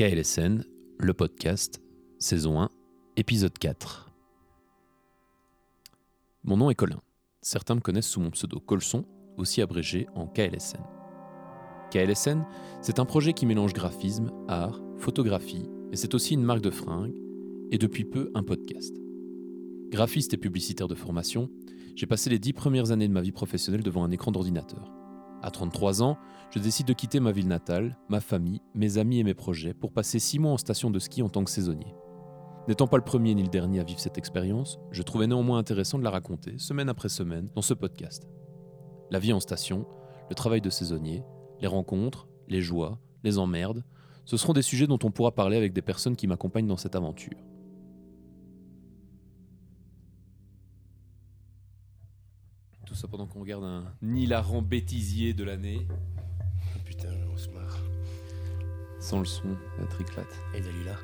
KLSN, le podcast, saison 1, épisode 4. Mon nom est Colin. Certains me connaissent sous mon pseudo Colson, aussi abrégé en KLSN. KLSN, c'est un projet qui mélange graphisme, art, photographie, et c'est aussi une marque de fringues, et depuis peu un podcast. Graphiste et publicitaire de formation, j'ai passé les dix premières années de ma vie professionnelle devant un écran d'ordinateur. À 33 ans, je décide de quitter ma ville natale, ma famille, mes amis et mes projets pour passer 6 mois en station de ski en tant que saisonnier. N'étant pas le premier ni le dernier à vivre cette expérience, je trouvais néanmoins intéressant de la raconter, semaine après semaine, dans ce podcast. La vie en station, le travail de saisonnier, les rencontres, les joies, les emmerdes, ce seront des sujets dont on pourra parler avec des personnes qui m'accompagnent dans cette aventure. Tout ça pendant qu'on regarde un hilarant bêtisier de l'année. Oh putain, on se marre. Sans le son, la triclate. Et Dalila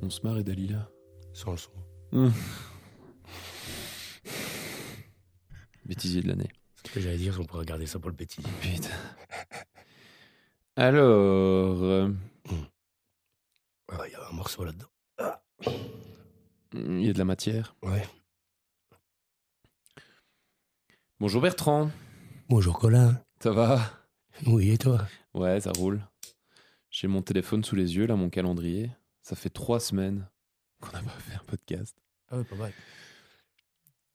On se marre et Dalila. Sans le son. Bêtisier de l'année. Ce que j'allais dire, on pourrait regarder ça pour le petit. Putain. Alors, euh, Ah, il y a un morceau là-dedans. il y a de la matière. Ouais. Bonjour Bertrand. Bonjour Colin. Ça va? Oui, et toi? Ouais, ça roule. J'ai mon téléphone sous les yeux, là, mon calendrier. Ça fait trois semaines qu'on n'a pas fait un podcast. Ah ouais, pas mal.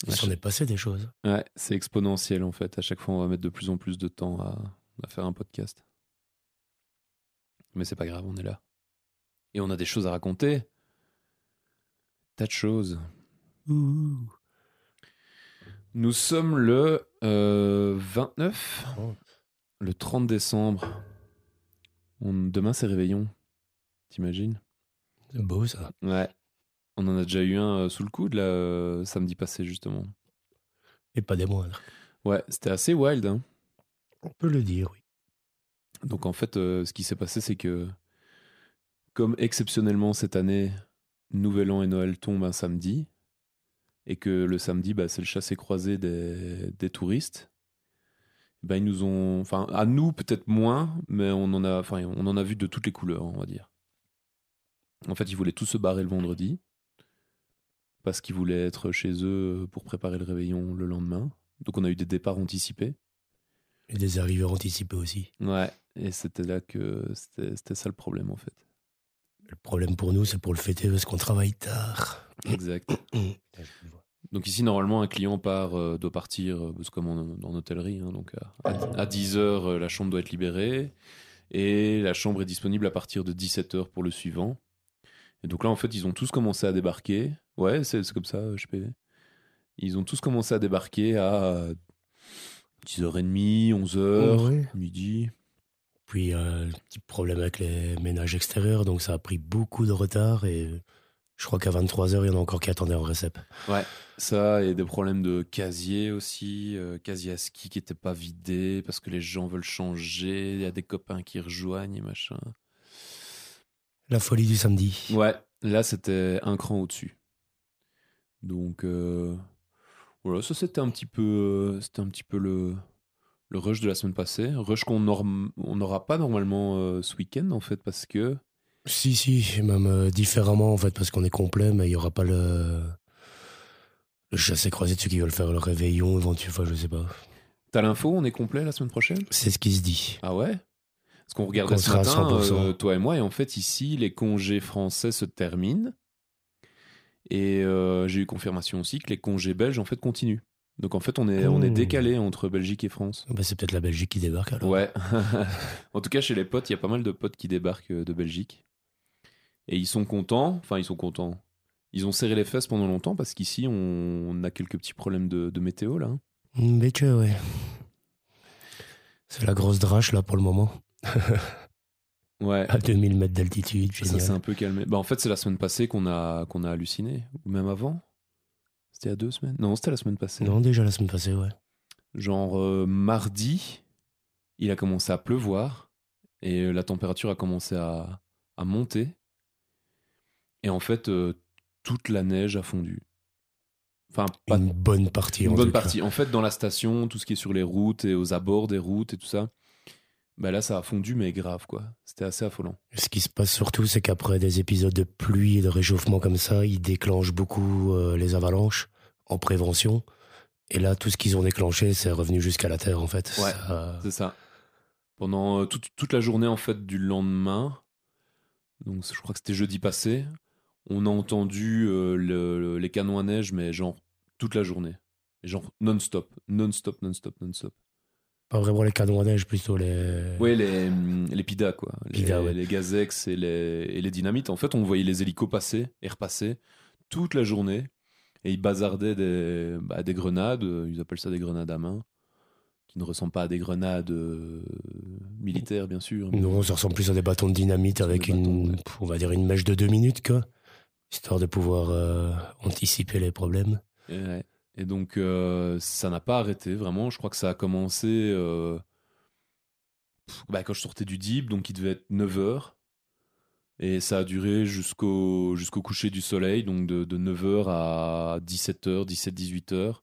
Il s'en est passé des choses. Ouais, c'est exponentiel en fait. À chaque fois, on va mettre de plus en plus de temps à, à faire un podcast. Mais c'est pas grave, on est là. Et on a des choses à raconter. Tas de choses. Ouh. Nous sommes le euh, 29, Oh. le 30 décembre. On- demain, c'est réveillon. T'imagines? C'est beau ça. Ouais. On en a déjà eu un euh, sous le coude, là, euh, samedi passé, justement. Et pas des moindres. Ouais, c'était assez wild. Hein. On peut le dire, oui. Donc en fait, euh, ce qui s'est passé, c'est que comme exceptionnellement cette année, Nouvel An et Noël tombent un samedi, et que le samedi, bah, c'est le chassé-croisé des, des touristes, bah, ils nous ont, enfin à nous peut-être moins, mais on en a, enfin on en a vu de toutes les couleurs, on va dire. En fait, ils voulaient tous se barrer le vendredi parce qu'ils voulaient être chez eux pour préparer le réveillon le lendemain. Donc on a eu des départs anticipés. Et des arrivées anticipées aussi. Ouais, et c'était là que c'était c'était ça le problème en fait. Le problème pour nous, c'est pour le fêter parce qu'on travaille tard. Exact. Donc ici, normalement, un client part, euh, doit partir, euh, c'est comme en, en hôtellerie, hein, donc à, à 10 heures, euh, la chambre doit être libérée, et la chambre est disponible à partir de 17 heures pour le suivant. Et donc là, en fait, ils ont tous commencé à débarquer. Ouais, c'est comme ça, euh, HPV. Ils ont tous commencé à débarquer à 10h30, 11h, Ouais. midi. Puis euh, le petit problème avec les ménages extérieurs, donc ça a pris beaucoup de retard et je crois qu'à 23h, il y en a encore qui attendaient en récep. Ouais, ça et des problèmes de casier aussi, euh, casier à ski qui n'était pas vidé parce que les gens veulent changer, il y a des copains qui rejoignent et machin. La folie du samedi. Ouais, là c'était un cran au-dessus. Donc euh, voilà, ça c'était un petit peu, euh, c'était un petit peu le, le rush de la semaine passée, rush qu'on n'aura pas normalement euh, ce week-end en fait parce que Si, si, même euh, différemment en fait, parce qu'on est complet, mais il n'y aura pas le, le chassé croisé de ceux qui veulent faire le réveillon éventuellement, enfin je sais pas. t'as l'info, on est complet la semaine prochaine? C'est ce qui se dit. Ah ouais? Parce qu'on regardait ce matin, 100%. euh, toi et moi, et en fait, ici, les congés français se terminent. Et euh, j'ai eu confirmation aussi que les congés belges, en fait, continuent. Donc, en fait, on est, on est Mmh. décalé entre Belgique et France. Bah, c'est peut-être la Belgique qui débarque alors. Ouais. en tout cas, chez les potes, il y a pas mal de potes qui débarquent de Belgique. Et ils sont contents. Enfin, ils sont contents. Ils ont serré les fesses pendant longtemps parce qu'ici, on, on a quelques petits problèmes de, de météo, là. hein. Mais tu vois, ouais. C'est la grosse drache là pour le moment. Ouais. À 2000 mètres d'altitude, Ça s'est un peu calmé. Bah, en fait, c'est la semaine passée qu'on a, qu'on a halluciné. Ou même avant. C'était a deux semaines. Non, c'était la semaine passée. Non, déjà la semaine passée, ouais. Genre euh, mardi, il a commencé à pleuvoir. Et euh, la température a commencé à, à monter. Et en fait, euh, toute la neige a fondu. Enfin, pas Une bonne partie. une en bonne cas. partie. En fait, dans la station, tout ce qui est sur les routes et aux abords des routes et tout ça, Bah là, ça a fondu, mais grave, quoi. C'était assez affolant. Ce qui se passe surtout, c'est qu'après des épisodes de pluie et de réchauffement comme ça, ils déclenchent beaucoup euh, les avalanches en prévention. Et là, tout ce qu'ils ont déclenché, c'est revenu jusqu'à la Terre, en fait. Ouais, Ça- C'est ça. Pendant euh, toute, toute la journée, en fait, du lendemain, donc je crois que c'était jeudi passé, on a entendu euh, le- le- les canons à neige, mais genre toute la journée. Genre non-stop, non-stop, non-stop, non-stop. Pas vraiment les canons à neige, plutôt les. Ouais, les, hum, les PIDA, quoi. Les, PIDA, ouais. les gazex et les, et les dynamites. En fait, on voyait les hélicos passer et repasser toute la journée. Et ils bazardaient des, bah, des grenades, euh, ils appellent ça des grenades à main, qui ne ressemblent pas à des grenades euh, militaires, bien sûr. Non, ça ressemble plus à des bâtons de dynamite avec bâtons, une, ouais. on va dire une mèche de deux minutes, quoi. Histoire de pouvoir euh, anticiper les problèmes. Et, donc, euh, ça n'a pas arrêté, vraiment. Je crois que ça a commencé euh, pff, bah, quand je sortais du DIP, donc il devait être 9h. Et ça a duré jusqu'au jusqu'au coucher du soleil, donc de, de 9h à 17h, 17-18h.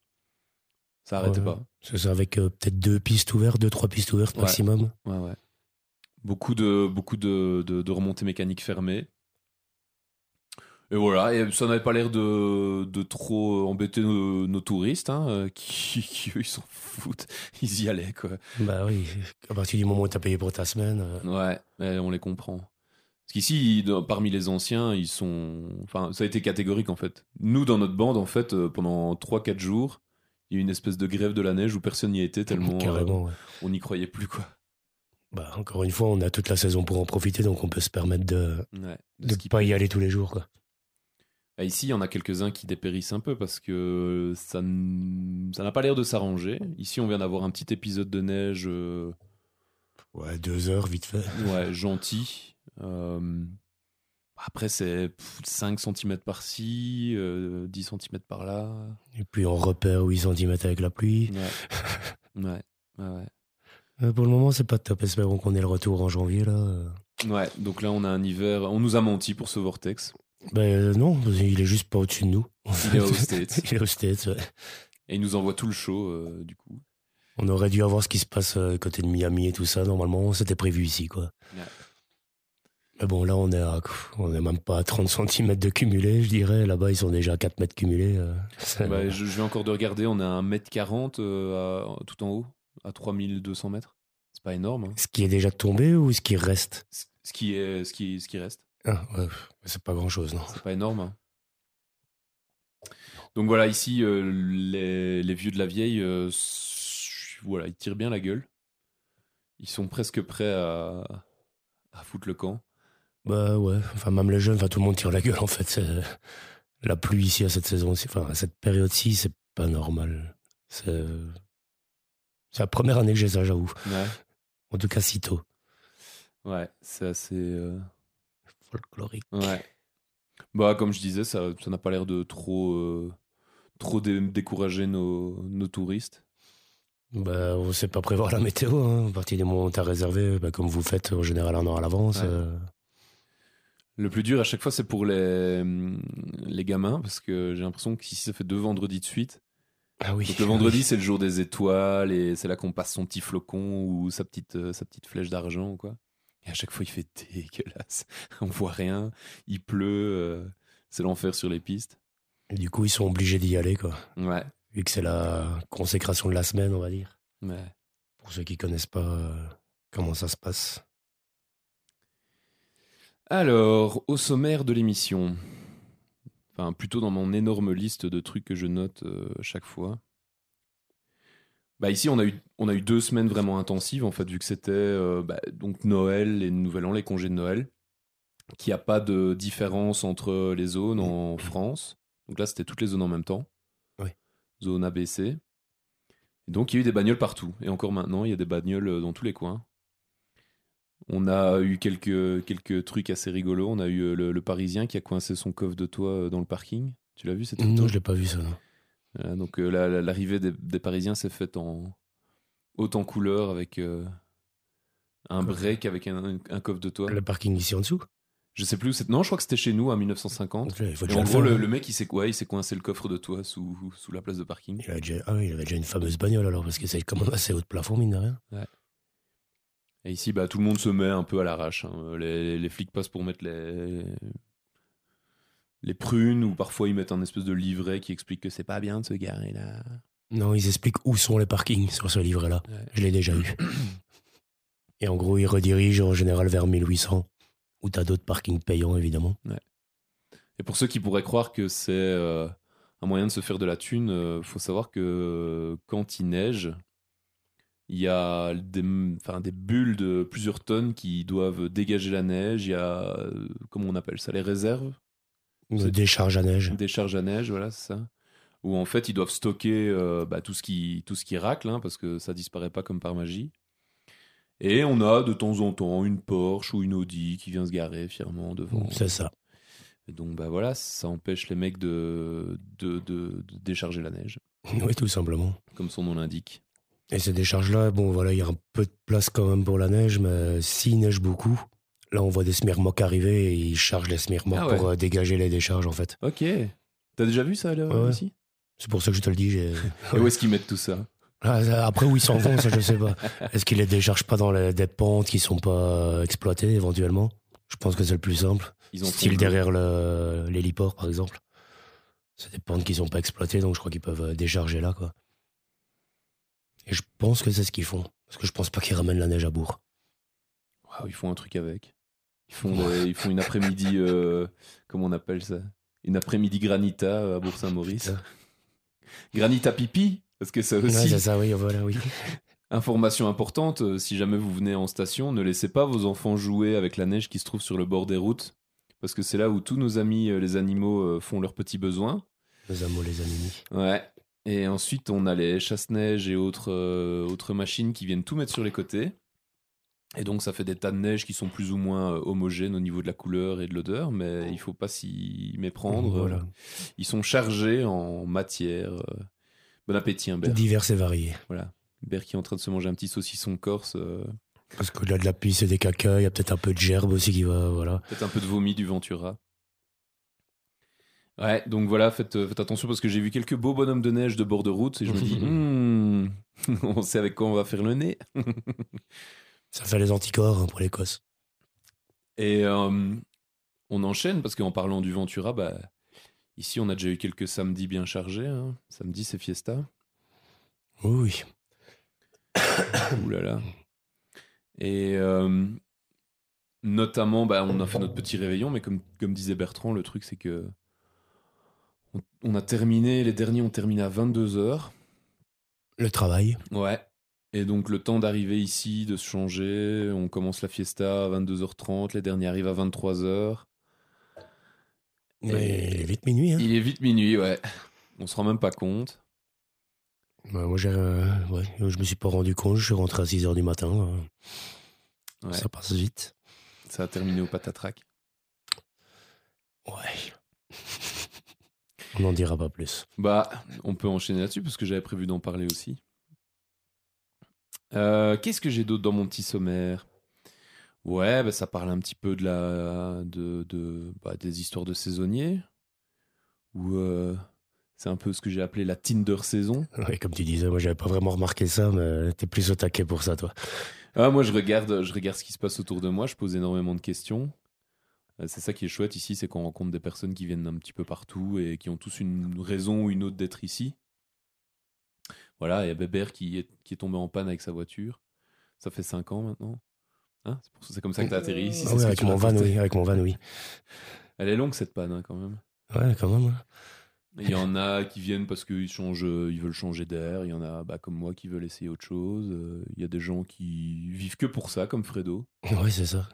Ça arrêtait Ouais. pas. C'est ça, avec peut-être deux pistes ouvertes, deux, trois pistes ouvertes Ouais. maximum. Ouais, ouais. Beaucoup de, beaucoup de, de, de remontées mécaniques fermées. Et voilà, et ça n'avait pas l'air de, de trop embêter nos, nos touristes, hein, euh, qui, qui, eux, ils s'en foutent. Ils y allaient, quoi. Bah oui, à partir du moment où t'as payé pour ta semaine. euh, Ouais, on les comprend. Parce qu'ici, parmi les anciens, ils sont. Enfin, ça a été catégorique, en fait. Nous, dans notre bande, en fait, euh, pendant 3-4 jours, il y a eu une espèce de grève de la neige où personne n'y était tellement euh, ouais. on n'y croyait plus, quoi. Bah, encore une fois, on a toute la saison pour en profiter, donc on peut se permettre de ne pas y aller tous les jours. Quoi. Bah, ici, il y en a quelques-uns qui dépérissent un peu parce que ça n- ça n'a pas l'air de s'arranger. Ici, on vient d'avoir un petit épisode de neige euh, Ouais, deux heures, vite fait. ouais, gentil. Euh, après, c'est pff, 5 cm par-ci, euh, 10 cm par-là. Et puis on repère 8 cm avec la pluie. Ouais. ouais. Euh, Pour le moment, c'est pas top. Espérons qu'on ait le retour en janvier. là. euh. Ouais, donc là, on a un hiver. On nous a menti pour ce vortex. Ben euh, non, il est juste pas au-dessus de nous. Il est aux States. il est aux States, ouais. Et il nous envoie tout le show, euh, du coup. On aurait dû avoir ce qui se passe euh, côté de Miami et tout ça. Normalement, c'était prévu ici, quoi. Ouais. Mais bon, là, on est à, on est même pas à 30 cm de cumulé, je dirais. Là-bas, ils sont déjà à 4 mètres cumulés. euh. Bah, je, je viens encore de regarder, on est à 1m40 euh, à- tout en haut, à 3200 mètres. C'est pas énorme. hein. Ce qui est déjà tombé ou ce qui reste? Ce ce qui, est, ce, qui, ce qui reste. Ah, ouais, C'est pas grand-chose, non. C'est pas énorme. hein. Donc voilà, ici, euh, les, les vieux de la vieille, euh, voilà, ils tirent bien la gueule. Ils sont presque prêts à, à foutre le camp. Bah ouais, enfin même les jeunes, enfin tout le monde tire la gueule en fait. La pluie ici à cette saison, enfin à cette période-ci, c'est pas normal. C'est c'est la première année que j'ai ça, j'avoue. Ouais, En tout cas, si tôt. ouais c'est assez. euh, Folklorique. Ouais. Bah, comme je disais, ça ça n'a pas l'air de trop, euh, trop dé- décourager nos, nos touristes. Bah, on sait pas prévoir la météo. Hein. À partir du moment où t'as réservé, bah, comme vous faites en général un an à l'avance. Ouais. euh, Le plus dur à chaque fois, c'est pour les, les gamins, parce que j'ai l'impression qu'ici, ça fait deux vendredis de suite. Ah oui. Donc le vendredi, c'est le jour des étoiles, et c'est là qu'on passe son petit flocon ou sa petite, euh, sa petite flèche d'argent, quoi. Et à chaque fois, il fait dégueulasse. On voit rien, il pleut, euh, c'est l'enfer sur les pistes. Et Du coup, ils sont obligés d'y aller, quoi. Ouais, Vu que c'est la consécration de la semaine, on va dire. ouais. Pour ceux qui connaissent pas euh, comment ça se passe. Alors, au sommaire de l'émission, enfin plutôt dans mon énorme liste de trucs que je note euh, chaque fois. Bah ici, on a, eu, on a eu deux semaines vraiment intensives, en fait, vu que c'était euh, bah, donc Noël et Nouvel An, les congés de Noël, qu'il n'y a pas de différence entre les zones en France. Donc là, c'était toutes les zones en même temps. Oui. Zone ABC. Donc, il y a eu des bagnoles partout. Et encore maintenant, il y a des bagnoles euh, dans tous les coins. On a eu quelques, quelques trucs assez rigolos. On a eu euh, le, le Parisien qui a coincé son coffre de toit dans le parking. Tu l'as vu cette Non, je l'ai pas vu ça. non. Voilà, donc euh, la- la- l'arrivée des, des Parisiens s'est faite en haute en couleur avec euh, un break avec un, un coffre de toit. Le parking ici en dessous? Je sais plus où c'est. Non, je crois que c'était chez nous en 1950. Donc là, il faut Et déjà en gros, le, hein. le mec, il s'est ouais, il s'est coincé le coffre de toit sous, sous la place de parking. Il, a déjà, ah oui, il avait déjà une fameuse bagnole alors, parce que c'est quand même assez haut de plafond, mine de rien. Et ici, bah, tout le monde se met un peu à l'arrache. hein. Les, les flics passent pour mettre les, les prunes, ou parfois ils mettent un espèce de livret qui explique que c'est pas bien de se garer là. Non, ils expliquent où sont les parkings sur ce livret-là. Ouais. Je l'ai déjà eu. Et en gros, ils redirigent en général vers 1800, où t'as d'autres parkings payants, évidemment. Et pour ceux qui pourraient croire que c'est euh, un moyen de se faire de la thune, euh, faut savoir que euh, quand il neige, il y a des, enfin, des bulles de plusieurs tonnes qui doivent dégager la neige. Il y a, euh, comment on appelle ça, les réserves? Des décharges à neige. Des charges à neige, voilà, c'est ça. Où en fait, ils doivent stocker euh, bah, tout, ce qui, tout ce qui racle, hein, parce que ça disparaît pas comme par magie. Et on a de temps en temps une Porsche ou une Audi qui vient se garer fièrement devant. C'est ça. Et donc, bah voilà, ça empêche les mecs de, de, de- de décharger la neige, Oui, tout simplement. comme son nom l'indique. Et ces décharges-là, bon, voilà, il y a un peu de place quand même pour la neige, mais s'il neige beaucoup, là, on voit des smirmocs arriver et ils chargent les smirmocs Ah ouais. pour euh, dégager les décharges, en fait. Ok. T'as déjà vu ça, là, Ouais. ici C'est pour ça que je te le dis. Et où est-ce qu'ils mettent tout ça Ah, ça- après, où ils s'en vont, ça, je sais pas. Est-ce qu'ils les déchargent pas dans les- des pentes qui sont pas euh, exploitées, éventuellement? Je pense que c'est le plus simple. Ils en font Style derrière l'héliport, par exemple. C'est des pentes qui sont pas exploitées, donc je crois qu'ils peuvent euh, décharger là, quoi. Et je pense que c'est ce qu'ils font. Parce que je pense pas qu'ils ramènent la neige à bourg. Waouh, ils font un truc avec. Ils font, des- ils font une après-midi, euh, comment on appelle ça? Une après-midi granita euh, à Bourg-Saint-Maurice. Granita pipi Parce que ça Ouais, aussi, c'est ça, oui, voilà, oui. information importante, euh, si jamais vous venez en station, ne laissez pas vos enfants jouer avec la neige qui se trouve sur le bord des routes. Parce que c'est là où tous nos amis, les animaux, font leurs petits besoins. Les amours, les ennemis. Ouais. Et ensuite, on a les chasse-neige et autres, euh, autres machines qui viennent tout mettre sur les côtés. Et donc, ça fait des tas de neige qui sont plus ou moins euh, homogènes au niveau de la couleur et de l'odeur, mais il faut pas s'y méprendre. Voilà. Euh, Ils sont chargés en matière. euh. Bon appétit, hein, Bert. Divers et variés. Voilà. Bert qui est en train de se manger un petit saucisson corse. Parce qu'au-delà de la pisse et des caca, il y a peut-être un peu de gerbe aussi qui va, voilà. Peut-être un peu de vomi du Ventura. Ouais, donc voilà, faites, faites attention parce que j'ai vu quelques beaux bonhommes de neige de bord de route et je me dis, Hmm, on sait avec quoi on va faire le nez. Ça fait les anticorps hein, pour l'Écosse. Et euh, on enchaîne parce qu'en parlant du Ventura, bah, ici on a déjà eu quelques samedis bien chargés. hein. Samedi c'est fiesta. Oui, oui. Ouh là là. Et euh, notamment, bah, on a fait notre petit réveillon, mais comme, comme disait Bertrand, le truc c'est que on, on a terminé, les derniers ont terminé à 22h. Le travail. Ouais. Et donc le temps d'arriver ici, de se changer, on commence la fiesta à 22h30, les derniers arrivent à 23h. Mais il est vite minuit. Hein. Il est vite minuit, ouais. On se rend même pas compte. Ouais, moi, euh, ouais, je me suis pas rendu compte. Je suis rentré à 6 h du matin. euh, Ouais. Ça passe vite. Ça a terminé au patatrac. Ouais. On n'en dira pas plus. Bah, on peut enchaîner là-dessus parce que j'avais prévu d'en parler aussi. Euh, Qu'est-ce que j'ai d'autre dans mon petit sommaire? Ouais, bah, ça parle un petit peu de la, de, de, bah, des histoires de saisonniers. Ou euh, c'est un peu ce que j'ai appelé la Tinder saison. Ouais, comme tu disais, moi, j'avais pas vraiment remarqué ça, mais t'es plus au taquet pour ça, toi. Ah, moi, je regarde, je regarde ce qui se passe autour de moi. Je pose énormément de questions. Euh, C'est ça qui est chouette ici, c'est qu'on rencontre des personnes qui viennent d'un petit peu partout et qui ont tous une raison ou une autre d'être ici. Voilà, il y a Bébert qui est, qui est tombé en panne avec sa voiture. Ça fait 5 ans maintenant. Hein c'est pour ça- c'est comme ça que tu as atterri ici. Ah oui, avec mon van, oui. Avec mon van, oui. Elle est longue cette panne hein, quand même. Ouais, quand même. hein. Il y en a qui viennent parce qu'ils changent, ils veulent changer d'air. Il y en a, bah, comme moi, qui veulent essayer autre chose. Euh, Il y a des gens qui vivent que pour ça, comme Fredo. Ouais, c'est ça.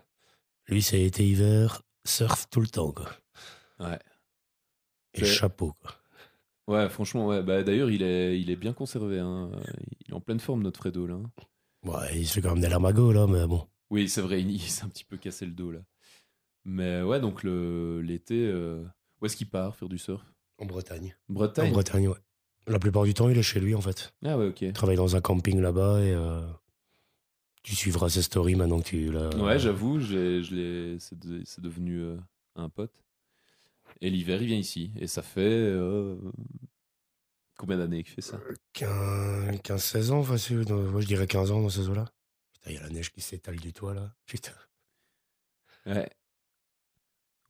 Lui, ça a été hiver, surf tout le temps, quoi. Ouais. Et chapeau, quoi. Ouais, franchement, ouais. Bah, D'ailleurs, il est, il est bien conservé. hein. Il est en pleine forme, notre Fredo, là. hein. Ouais, il se fait quand même des larmagots, là, mais bon. Oui, c'est vrai, il, il s'est un petit peu cassé le dos, là. Mais ouais, donc le- l'été, euh, où est-ce qu'il part faire du surf? En Bretagne. En Bretagne Bretagne, ouais. La plupart du temps, il est chez lui, en fait. Ah ouais, ok. Il travaille dans un camping là-bas et euh, tu suivras ses stories maintenant que tu l'as. Ouais, j'avoue, j'ai- je l'ai- c'est de- c'est devenu euh, un pote. Et l'hiver, il vient ici. Et ça fait... euh, combien d'années qu'il fait ça? 15, 16 ans, facile. dans- Moi, je dirais 15 ans dans ces eaux-là. Il y a la neige qui s'étale du toit là. Putain. Ouais.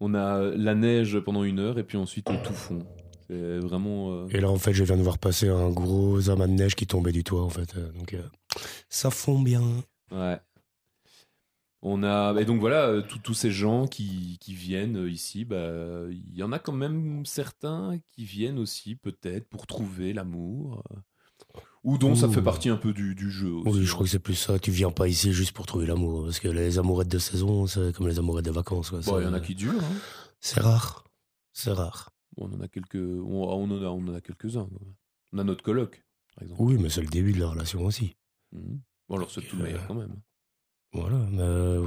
On a la neige pendant une heure et puis ensuite tout fond. C'est vraiment. euh, Et là, en fait, je viens de voir passer un gros amas de neige qui tombait du toit, en fait. Euh, Donc, euh, ça fond bien. Ouais. On a et donc voilà euh, tous ces gens qui, qui viennent euh, ici, bah il y en a quand même certains qui viennent aussi peut-être pour trouver l'amour euh, ou dont ça fait partie un peu du, du jeu. Aussi, Oui, je crois que c'est plus ça. Tu viens pas ici juste pour trouver l'amour. Parce que les amourettes de saison, c'est comme les amourettes de vacances. quoi. Bon, il y en a qui durent. hein. C'est rare. C'est rare. Bon, on en a quelques on, on en a on en a quelques-uns. On a notre coloc par exemple. Oui, mais c'est le début de la relation aussi. Mhm. Bon alors c'est tout le meilleur quand même. Voilà. Euh,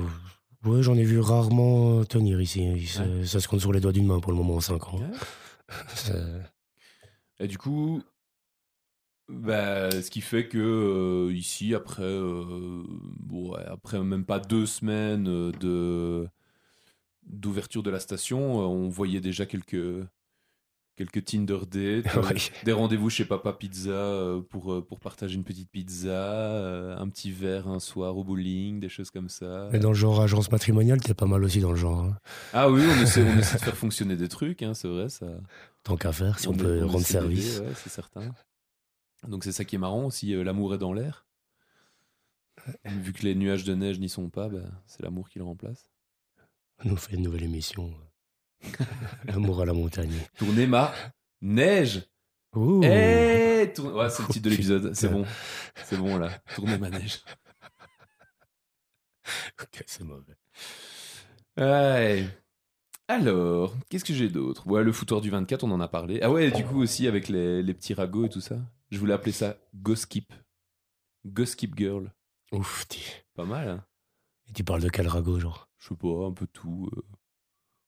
ouais, j'en ai vu rarement tenir ici. Ouais. Ça se compte sur les doigts d'une main pour le moment en 5 ans. Ouais. Et du coup, bah, ce qui fait que euh, ici, après, euh, ouais, après même pas deux semaines euh, de d'ouverture de la station, euh, on voyait déjà quelques quelques Tinder dates, euh, Ouais. des rendez-vous chez Papa Pizza euh, pour euh, pour partager une petite pizza, un petit verre un soir au bowling, des choses comme ça. Mais dans le genre agence matrimoniale, t'es pas mal aussi dans le genre. hein. Ah oui, on essaie, on essaie de faire fonctionner des trucs, hein, c'est vrai ça. Tant qu'à faire, si on, peut rendre service. ouais, c'est certain. Donc c'est ça qui est marrant aussi, l'amour est dans l'air. Vu que les nuages de neige n'y sont pas, bah, c'est l'amour qui le remplace. On nous fait une nouvelle émission. L'amour à la montagne. Tournez ma neige Ouh. Eh, tourne- ouais, c'est le titre de Oh, l'épisode, c'est bon. C'est bon là, tournez ma neige. Ok, c'est mauvais. Ouais. Alors, qu'est-ce que j'ai d'autre? Ouais, le footeur du 24, on en a parlé. Ah ouais, du coup aussi avec les, les petits ragots et tout ça. Je voulais appeler ça Goskip. Goskip Girl. Ouf, tu... Pas mal, hein Et tu parles de quel ragot, genre? Je sais pas, un peu tout. euh.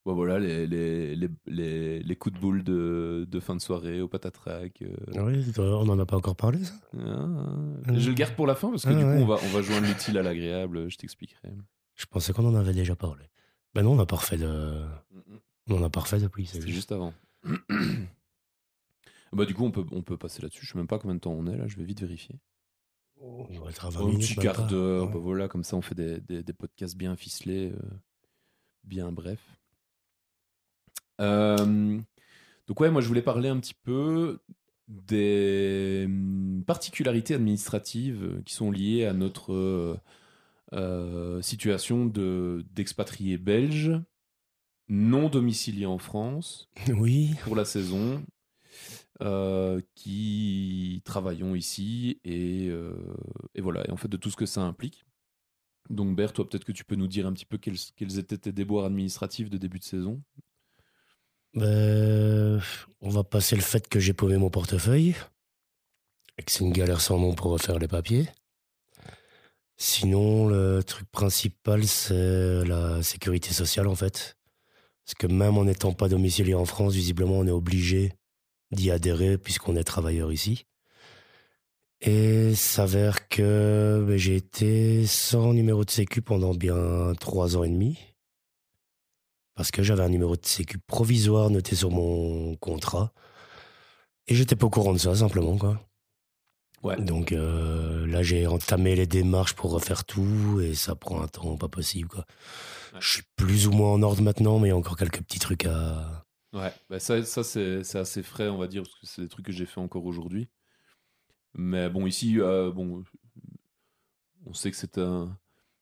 Bon, voilà, les, les, les, les, coups de boule de, de fin de soirée au patatrac. euh. Ah Oui, on en a pas encore parlé, ça? Ah, je le garde pour la fin parce que Ah, du coup, ouais. on va, on va joindre l'utile à l'agréable. Je t'expliquerai. Je pensais qu'on en avait déjà parlé. Ben non, on n'a pas refait de... On a pas refait depuis, c'est C'était juste. juste avant. bah, du coup, on peut, on peut passer là-dessus. Je sais même pas combien de temps on est là. Je vais vite vérifier. On doit être à 20 Un minutes, petit quart d'heure. Ouais. bah voilà, comme ça, on fait des, des, des podcasts bien ficelés, euh, bien brefs. Euh, donc ouais, moi je voulais parler un petit peu des hum, particularités administratives euh, qui sont liées à notre euh, euh, situation de d'expatriés belges non domiciliés en France Oui, pour la saison, euh, qui travaillons ici et, euh, et voilà, et en fait de tout ce que ça implique. Donc Bert, toi peut-être que tu peux nous dire un petit peu quels, quels étaient tes déboires administratifs de début de saison? Ben, on va passer le fait que j'ai paumé mon portefeuille et que c'est une galère sans nom pour refaire les papiers. Sinon, le truc principal, c'est la sécurité sociale, en fait. Parce que même en n'étant pas domicilié en France, visiblement, on est obligé d'y adhérer puisqu'on est travailleur ici. Et s'avère que ben, j'ai été sans numéro de sécu pendant bien trois ans et demi. Parce que j'avais un numéro de sécu provisoire noté sur mon contrat. Et j'étais pas au courant de ça, simplement, quoi. Ouais. Donc euh, là, j'ai entamé les démarches pour refaire tout et ça prend un temps pas possible, quoi. Ouais. Je suis plus ou moins en ordre maintenant, mais il y a encore quelques petits trucs à. Ouais, bah ça, ça c'est c'est assez frais, on va dire, parce que c'est des trucs que j'ai fait encore aujourd'hui. Mais bon, ici, euh, bon, on sait que c'est un,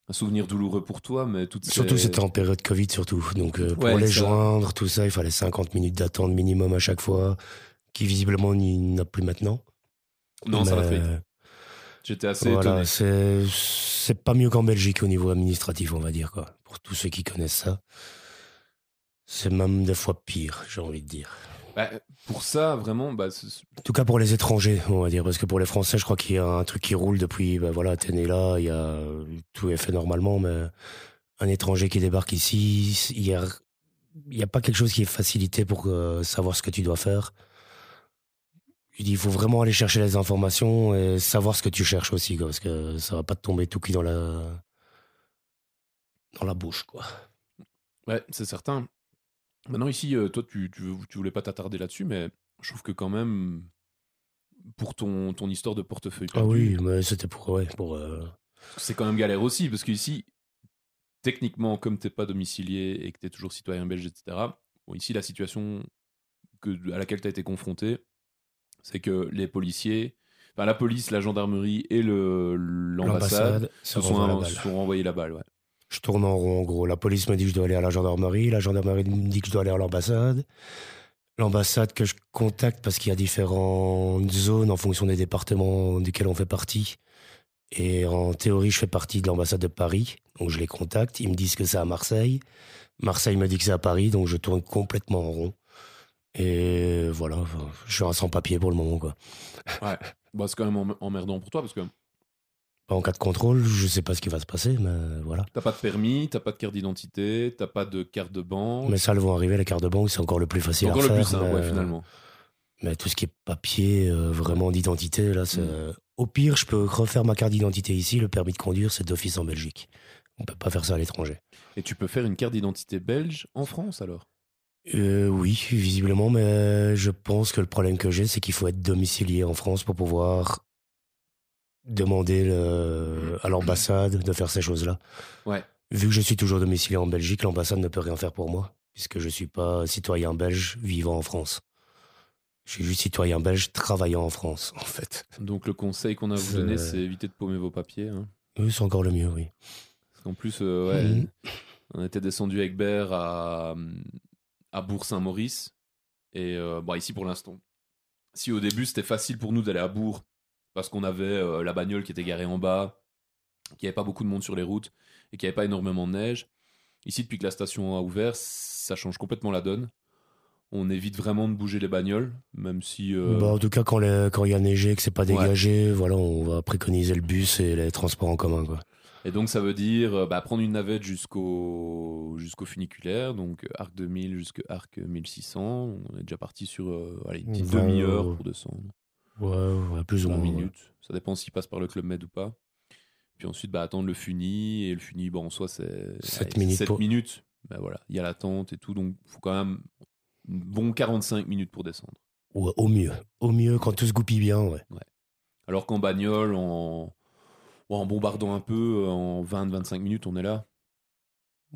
un souvenir douloureux pour toi, mais toutes ces- Surtout, c'était en période Covid, surtout. Donc, euh, pour Ouais, les ça- joindre, tout ça, il fallait 50 minutes d'attente minimum à chaque fois, qui visiblement n'y n'a plus maintenant. Non, ça va Mais, très vite. J'étais assez Voilà, c'est c'est pas mieux qu'en Belgique au niveau administratif, on va dire quoi. Pour tous ceux qui connaissent ça, c'est même des fois pire, j'ai envie de dire. Bah, pour ça, vraiment, bah, En tout cas pour les étrangers, on va dire, parce que pour les Français, je crois qu'il y a un truc qui roule depuis. Ben voilà, t'es né là, il y a tout est fait normalement, mais un étranger qui débarque ici, il y a il y a pas quelque chose qui est facilité pour euh, savoir ce que tu dois faire. Je dis, il faut vraiment aller chercher les informations et savoir ce que tu cherches aussi, quoi, parce que ça va pas te tomber tout cuit dans la dans la bouche, quoi. ouais, c'est certain. Maintenant, ici, euh, toi, tu, tu, tu voulais pas t'attarder là-dessus, mais je trouve que quand même, pour ton, ton histoire de portefeuille Ah oui, mais c'était pour ouais, pour euh, C'est quand même galère aussi, parce qu'ici, techniquement, comme t'es pas domicilié et que t'es toujours citoyen belge, etc., bon, ici, la situation que, à laquelle tu as été confronté, c'est que les policiers, enfin, la police, la gendarmerie et le- l'ambassade se sont, renvoie la balle. se sont renvoyés la balle. Ouais. Je tourne en rond, en gros. La police me dit que je dois aller à la gendarmerie. La gendarmerie me dit que je dois aller à l'ambassade. L'ambassade que je contacte parce qu'il y a différentes zones en fonction des départements duquel on fait partie. Et en théorie, je fais partie de l'ambassade de Paris. Donc je les contacte. Ils me disent que c'est à Marseille. Marseille me dit que c'est à Paris. Donc je tourne complètement en rond. Et voilà, je suis un sans-papier pour le moment. Quoi. Bah, c'est quand même em- emmerdant pour toi, parce que En cas de contrôle, je sais pas ce qui va se passer, mais voilà. t'as pas de permis, t'as pas de carte d'identité, t'as pas de carte de banque. Mais ça, elles vont arriver, les cartes de banque, c'est encore le plus facile encore à le faire. plus simple, ouais, mais- finalement. Mais tout ce qui est papier, euh, vraiment d'identité, là, c'est. Mm. Au pire, je peux refaire ma carte d'identité ici. Le permis de conduire, c'est d'office en Belgique. On peut pas faire ça à l'étranger. Et tu peux faire une carte d'identité belge en France, alors? Euh, oui, visiblement, mais je pense que le problème que j'ai, c'est qu'il faut être domicilié en France pour pouvoir demander le- à l'ambassade de faire ces choses-là. Ouais. Vu que je suis toujours domicilié en Belgique, l'ambassade ne peut rien faire pour moi, puisque je suis pas citoyen belge vivant en France. Je suis juste citoyen belge travaillant en France, en fait. Donc le conseil qu'on a à vous C'est- donner, c'est éviter de paumer vos papiers. hein. Oui, c'est encore le mieux, oui. Parce qu'en plus, euh, ouais, Mhm. on était descendu avec Bert à, à Bourg-Saint-Maurice. Et euh, bon, ici pour l'instant, si au début c'était facile pour nous d'aller à Bourg, parce qu'on avait euh, la bagnole qui était garée en bas, qu'il n'y avait pas beaucoup de monde sur les routes et qu'il n'y avait pas énormément de neige, ici depuis que la station a ouvert, ça change complètement la donne. On évite vraiment de bouger les bagnoles, même si. euh, Bah, en tout cas, quand il y a neigé, que c'est pas Ouais. dégagé, voilà, on va préconiser le bus et les transports en commun, quoi. Et donc ça veut dire euh, bah, prendre une navette jusqu'au jusqu'au funiculaire, donc arc 2000 jusqu'à arc 1600. On est déjà parti sur euh, allez, une petite demi-heure pour descendre, Ouais, ouais, plus ou 20 moins. ouais. minutes. Ça dépend s'il passe par le Club Med ou pas. Puis ensuite bah, attendre le funi, et le funi, bon, en soi c'est Sept allez, minutes sept pour- minutes. Bah, voilà, il y a l'attente et tout, donc faut quand même bon 45 minutes pour descendre. Ouais, au mieux. Au mieux, quand tout se goupille bien, ouais. Alors qu'en bagnole, en, en bombardant un peu, euh, en 20-25 minutes, on est là.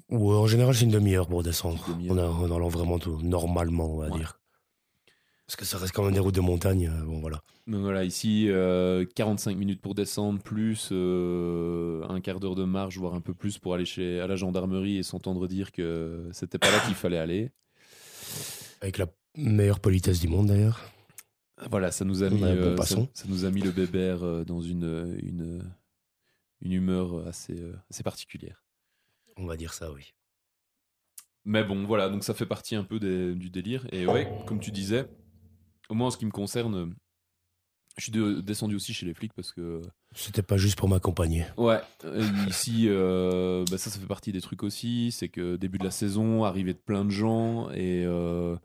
Ouais, en général, c'est une demi-heure pour descendre. Demi-heure. On, a, on vraiment tout, normalement, on va Ouais. dire. Parce que ça reste quand même des routes de montagne, euh, bon, voilà. Donc voilà, ici, euh, 45 minutes pour descendre, plus euh, un quart d'heure de marche, voire un peu plus pour aller chez, à la gendarmerie et s'entendre dire que c'était pas là qu'il fallait aller. Avec la meilleure politesse du monde, d'ailleurs. Voilà, ça nous a mis, bon euh, ça, nous a mis le bébert euh, dans une, une, une humeur assez, euh, assez particulière. On va dire ça, oui. Mais bon, voilà, donc ça fait partie un peu des- du délire. Et ouais, comme tu disais, au moins en ce qui me concerne, je suis de- descendu aussi chez les flics parce que C'était pas juste pour m'accompagner. Ouais, euh, ici, euh, bah ça, ça fait partie des trucs aussi. C'est que début de la saison, arrivée de plein de gens, et euh,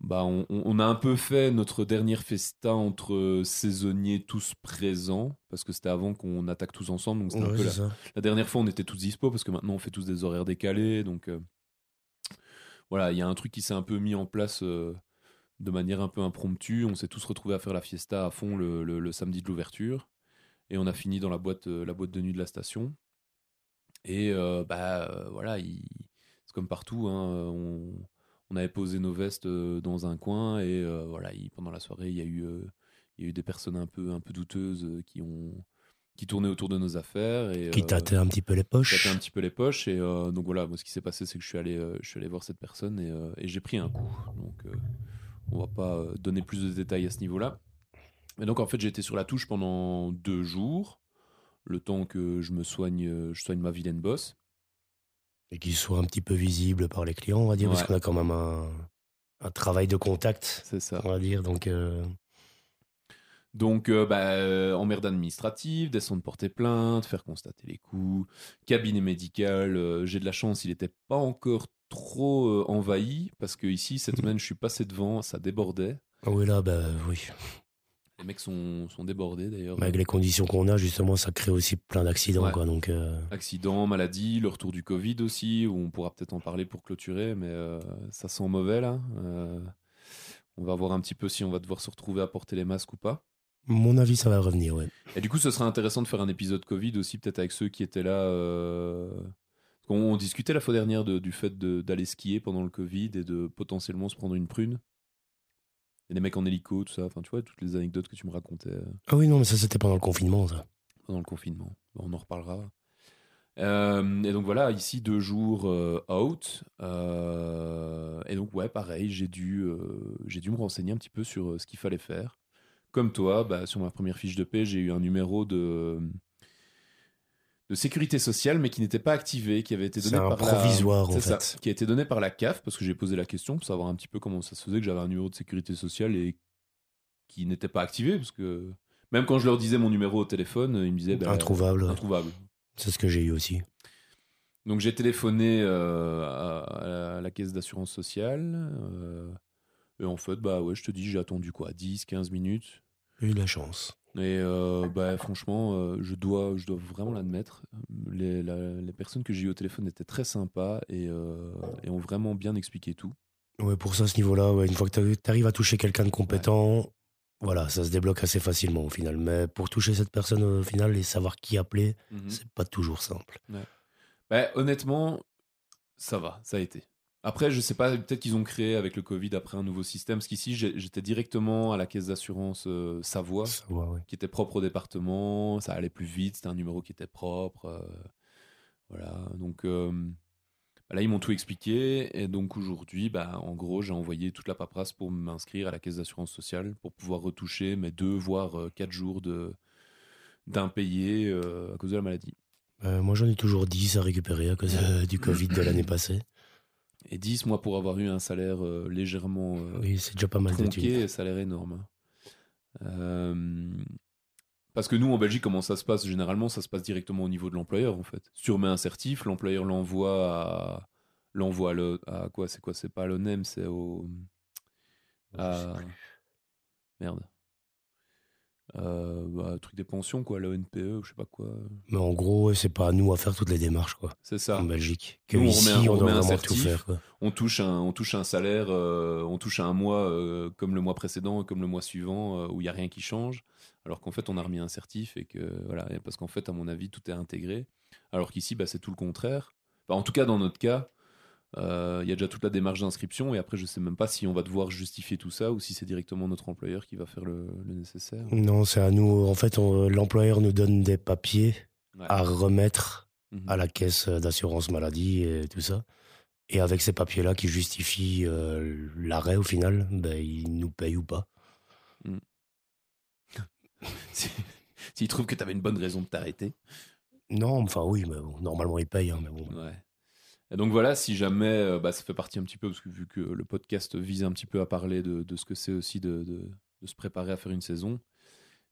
bah, on, a un peu fait notre dernière festa entre saisonniers tous présents, parce que c'était avant qu'on attaque tous ensemble. Donc c'était un Ouais, peu c'est la, dernière fois, on était tous dispo, parce que maintenant, on fait tous des horaires décalés. Donc euh, voilà, il y a un truc qui s'est un peu mis en place. euh, de manière un peu impromptue, on s'est tous retrouvés à faire la fiesta à fond le, le- le samedi de l'ouverture et on a fini dans la boîte, euh, la boîte de nuit de la station. Et euh, bah euh, voilà, il- c'est comme partout, hein, on, on avait posé nos vestes dans un coin et euh, voilà, il- pendant la soirée, il y a eu, il y a eu des personnes un peu, un peu douteuses qui ont qui tournaient autour de nos affaires et Qui tâtait un petit peu les poches. tâtaient un petit peu les poches et donc voilà, moi ce qui s'est passé, c'est que je suis allé, je suis allé voir cette personne et, et j'ai pris un coup. Donc on va pas euh, donner plus de détails à ce niveau-là. Mais donc en fait, j'ai été sur la touche pendant deux jours, le temps que je me soigne, euh, je soigne ma vilaine bosse. Et qui soit un petit peu visible par les clients, on va dire, parce qu'on a quand même un, un travail de contact, C'est ça. on va dire. Donc, euh, Donc, euh, bah, euh, emmerde administrative, descendre porter plainte, faire constater les coups, cabinet médical. euh, J'ai de la chance, il n'était pas encore trop euh, envahi parce que ici cette semaine, je suis passé devant, ça débordait. oui, là, bah oui. Les mecs sont, sont débordés d'ailleurs. Avec les conditions qu'on a, justement, ça crée aussi plein d'accidents, Ouais. quoi. Donc, euh, Accident, maladie, le retour du Covid aussi, où on pourra peut-être en parler pour clôturer, mais euh, ça sent mauvais là. Euh, on va voir un petit peu si on va devoir se retrouver à porter les masques ou pas. Mon avis, ça va revenir, ouais. Et du coup, ce serait intéressant de faire un épisode Covid aussi, peut-être avec ceux qui étaient là. euh, On, on discutait la fois dernière de- du fait d'aller skier pendant le Covid et de potentiellement se prendre une prune. Et les mecs en hélico, tout ça. Enfin, tu vois, toutes les anecdotes que tu me racontais euh, Ah oui, non, mais ça, c'était pendant le confinement, ça. pendant le confinement. On en reparlera. Euh, et donc voilà, ici deux jours euh, out. Euh, et donc ouais, pareil, j'ai dû, j'ai dû me renseigner un petit peu sur ce qu'il fallait faire. Comme toi, bah, sur ma première fiche de paie, j'ai eu un numéro de de sécurité sociale, mais qui n'était pas activé, qui avait été donné un par provisoire, la... en C'est ça, qui a été donné par la CAF, parce que j'ai posé la question pour savoir un petit peu comment ça se faisait que j'avais un numéro de sécurité sociale et qui n'était pas activé, parce que même quand je leur disais mon numéro au téléphone, ils me disaient bah, Introuvable. introuvable. C'est ce que j'ai eu aussi. Donc j'ai téléphoné euh, à, à la, à la caisse d'assurance sociale. euh, et en fait, bah ouais, je te dis, j'ai attendu quoi 10, 15 minutes. J'ai eu de la chance. Et euh, bah franchement, euh, je, dois, je dois vraiment l'admettre. Les, la- les personnes que j'ai eu au téléphone étaient très sympas et, euh, et ont vraiment bien expliqué tout. Ouais, pour ça, à ce niveau-là, ouais, une fois que tu arrives à toucher quelqu'un de compétent, voilà, ça se débloque assez facilement au final. Mais pour toucher cette personne au final et savoir qui appeler, c'est pas toujours simple. Bah, honnêtement, ça va, ça a été. Après, je sais pas, peut-être qu'ils ont créé avec le Covid après un nouveau système, parce qu'ici, j'étais directement à la caisse d'assurance euh, Savoie. Ouais. qui était propre au département, ça allait plus vite, c'était un numéro qui était propre. euh, voilà, donc euh, bah là ils m'ont tout expliqué et donc aujourd'hui, bah, en gros, j'ai envoyé toute la paperasse pour m'inscrire à la caisse d'assurance sociale pour pouvoir retoucher mes deux voire quatre jours de d'impayés à cause de la maladie. Moi, j'en ai toujours 10 à récupérer à cause du Covid de l'année passée. Et 10 moi pour avoir eu un salaire euh, légèrement euh, Oui, c'est déjà pas mal de thunes. tronqué, salaire énorme. hein. Euh, parce que nous, en Belgique, comment ça se passe? Généralement, ça se passe directement au niveau de l'employeur, en fait. Si tu remets un certif, l'employeur l'envoie à... L'envoie à, le- à quoi? C'est quoi? C'est pas à l'ONEM, c'est au... à- Merde. Euh, bah, truc des pensions, quoi, l'ONPE, ou je sais pas quoi. Mais en gros, c'est pas à nous à faire toutes les démarches, quoi, C'est ça. en Belgique. Que Nous, on ici, remet un- on, on doit remet vraiment tout certif. faire, quoi. on touche un, on touche un salaire, euh, on touche un mois euh, comme le mois précédent, comme le mois suivant, euh, où il n'y a rien qui change, alors qu'en fait on a remis un certif et que voilà, parce qu'en fait à mon avis tout est intégré, alors qu'ici bah, c'est tout le contraire. Enfin, en tout cas dans notre cas, euh, il y a déjà toute la démarche d'inscription et après je sais même pas si on va devoir justifier tout ça ou si c'est directement notre employeur qui va faire le, le nécessaire. Non, c'est à nous. En fait, l'employeur nous donne des papiers Ouais. à remettre Mhm. à la caisse d'assurance maladie et tout ça. Et avec ces papiers-là qui justifient euh, l'arrêt au final, ben, ils nous payent ou pas. Si- S'ils trouvent que tu avais une bonne raison de t'arrêter. Non, enfin oui, mais bon, normalement ils payent. hein, mais bon. Ouais. Et donc voilà, si jamais, euh, bah, ça fait partie un petit peu, parce que vu que le podcast vise un petit peu à parler de, de ce que c'est aussi de, de- de se préparer à faire une saison,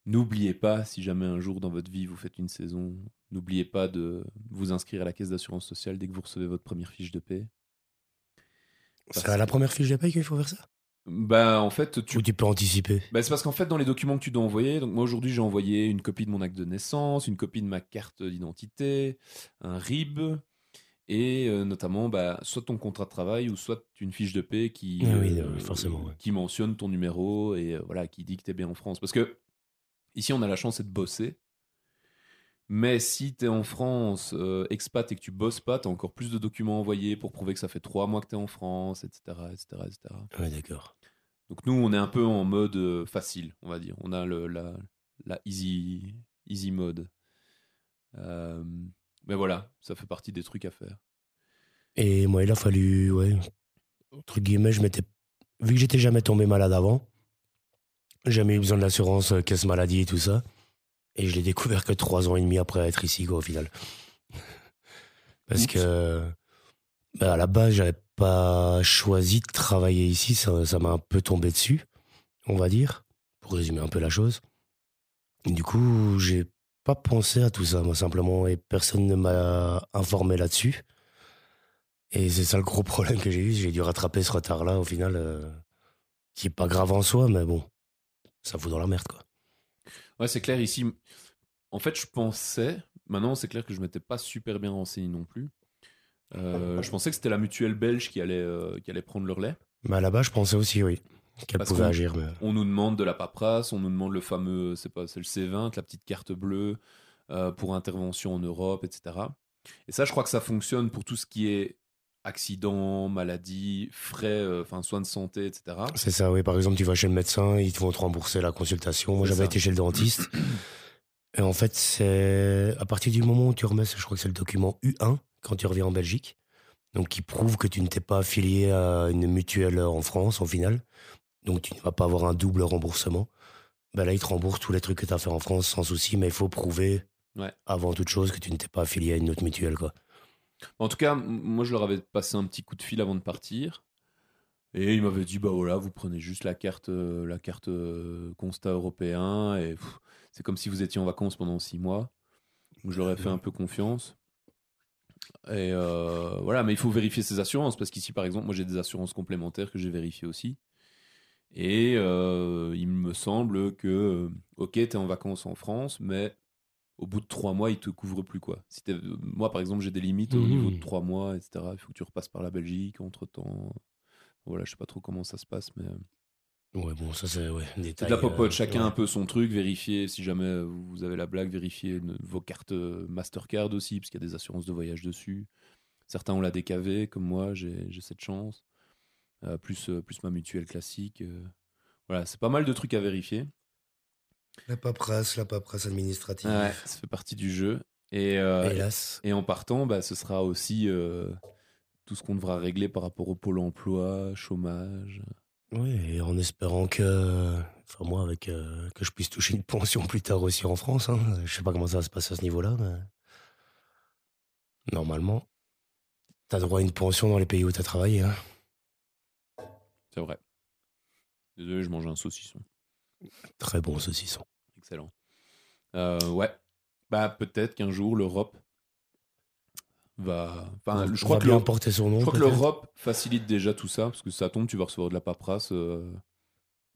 n'oubliez pas, si jamais un jour dans votre vie vous faites une saison, n'oubliez pas de vous inscrire à la caisse d'assurance sociale dès que vous recevez votre première fiche de paie. C'est à la première fiche de paye qu'il faut faire ça? Bah en fait, tu Ou tu peux anticiper? Bah, c'est parce qu'en fait, dans les documents que tu dois envoyer, donc moi aujourd'hui j'ai envoyé une copie de mon acte de naissance, une copie de ma carte d'identité, un RIB, et euh, notamment bah, soit ton contrat de travail ou soit une fiche de paie qui, Ah oui, euh, forcément, ouais. qui mentionne ton numéro et euh, voilà, qui dit que tu es bien en France. Parce que ici on a la chance de bosser. Mais si tu es en France, expat, et que tu bosses pas, tu as encore plus de documents envoyés pour prouver que ça fait trois mois que tu es en France, etc. etc., etc. Ouais, d'accord. Donc nous, on est un peu en mode facile, on va dire. On a le, la, la easy, easy mode. Euh, mais voilà, ça fait partie des trucs à faire. Et moi, il a fallu, ouais, entre guillemets, je m'étais. Vu que j'étais jamais tombé malade avant, j'ai jamais eu besoin de l'assurance euh, caisse maladie et tout ça. Et je l'ai découvert que trois ans et demi après être ici, quoi, au final. Parce Oups. que, bah, à la base, j'avais pas choisi de travailler ici. Ça ça m'a un peu tombé dessus, on va dire, pour résumer un peu la chose. Du coup, j'ai pas pensé à tout ça, moi, simplement, et personne ne m'a informé là-dessus. Et c'est ça le gros problème que j'ai eu. J'ai dû rattraper ce retard-là, au final, euh, qui est pas grave en soi, mais bon, ça fout dans la merde, quoi. Ouais, c'est clair, ici, en fait, je pensais, maintenant c'est clair que je m'étais pas super bien renseigné non plus. Euh, je pensais que c'était la mutuelle belge qui allait, euh, qui allait prendre le relais. La base, je pensais aussi, oui. Qu'elle pouvait qu'on- agir. Mais... On nous demande de la paperasse, on nous demande le fameux, c'est pas, c'est le C20, la petite carte bleue euh, pour intervention en Europe, etc. Et ça, je crois que ça fonctionne pour tout ce qui est accident, maladie, frais, euh, enfin soins de santé, etc. C'est ça, oui. Par exemple, tu vas chez le médecin, ils te vont te rembourser la consultation. Moi, j'avais été chez le dentiste. Et en fait, c'est à partir du moment où tu remets, je crois que c'est le document U1 quand tu reviens en Belgique, donc qui prouve que tu ne t'es pas affilié à une mutuelle en France, au final. Donc, tu ne vas pas avoir un double remboursement. Ben là, ils te remboursent tous les trucs que tu as fait en France sans souci, mais il faut prouver, Ouais. avant toute chose, que tu ne t'es pas affilié à une autre mutuelle, quoi. En tout cas, moi, je leur avais passé un petit coup de fil avant de partir. Et ils m'avaient dit, bah voilà, vous prenez juste la carte, euh, la carte euh, constat européen. Et c'est comme si vous étiez en vacances pendant six mois. Donc, je leur ai fait un peu confiance. Et euh, voilà, mais il faut vérifier ses assurances. Parce qu'ici, par exemple, moi, j'ai des assurances complémentaires que j'ai vérifiées aussi. Et euh, il me semble que, euh, ok, t'es en vacances en France, mais au bout de trois mois, ils te couvrent plus quoi. Si t'es- moi, par exemple, j'ai des limites au niveau de trois mois, etc. Il faut que tu repasses par la Belgique entre temps. Voilà, je sais pas trop comment ça se passe, mais euh, Ouais, bon, ça, c'est ouais, un c'est détail. de la popote. euh, Chacun ouais. un peu son truc. Vérifiez si jamais euh, vous avez la blague, vérifiez vos cartes euh, Mastercard aussi, parce qu'il y a des assurances de voyage dessus. Certains ont la DKV, comme moi, j'ai j'ai cette chance. Euh, plus, euh, plus ma mutuelle classique. euh. Voilà, c'est pas mal de trucs à vérifier. La paperasse, la paperasse administrative. Ouais, ça fait partie du jeu. Et, euh, Hélas. Et en partant, bah, ce sera aussi euh, tout ce qu'on devra régler par rapport au pôle emploi, chômage. Oui, et en espérant que, enfin moi, avec euh, que je puisse toucher une pension plus tard aussi en France. Hein. Je sais pas comment ça va se passer à ce niveau-là, mais normalement, t'as droit à une pension dans les pays où t'as travaillé. Hein. C'est vrai. Désolé, je mange un saucisson. Très bon saucisson. Excellent. Euh, ouais. Bah, peut-être qu'un jour, l'Europe va. Enfin, je crois va que bien son nom. je crois que l'Europe facilite déjà tout ça, parce que ça tombe, tu vas recevoir de la paperasse. euh,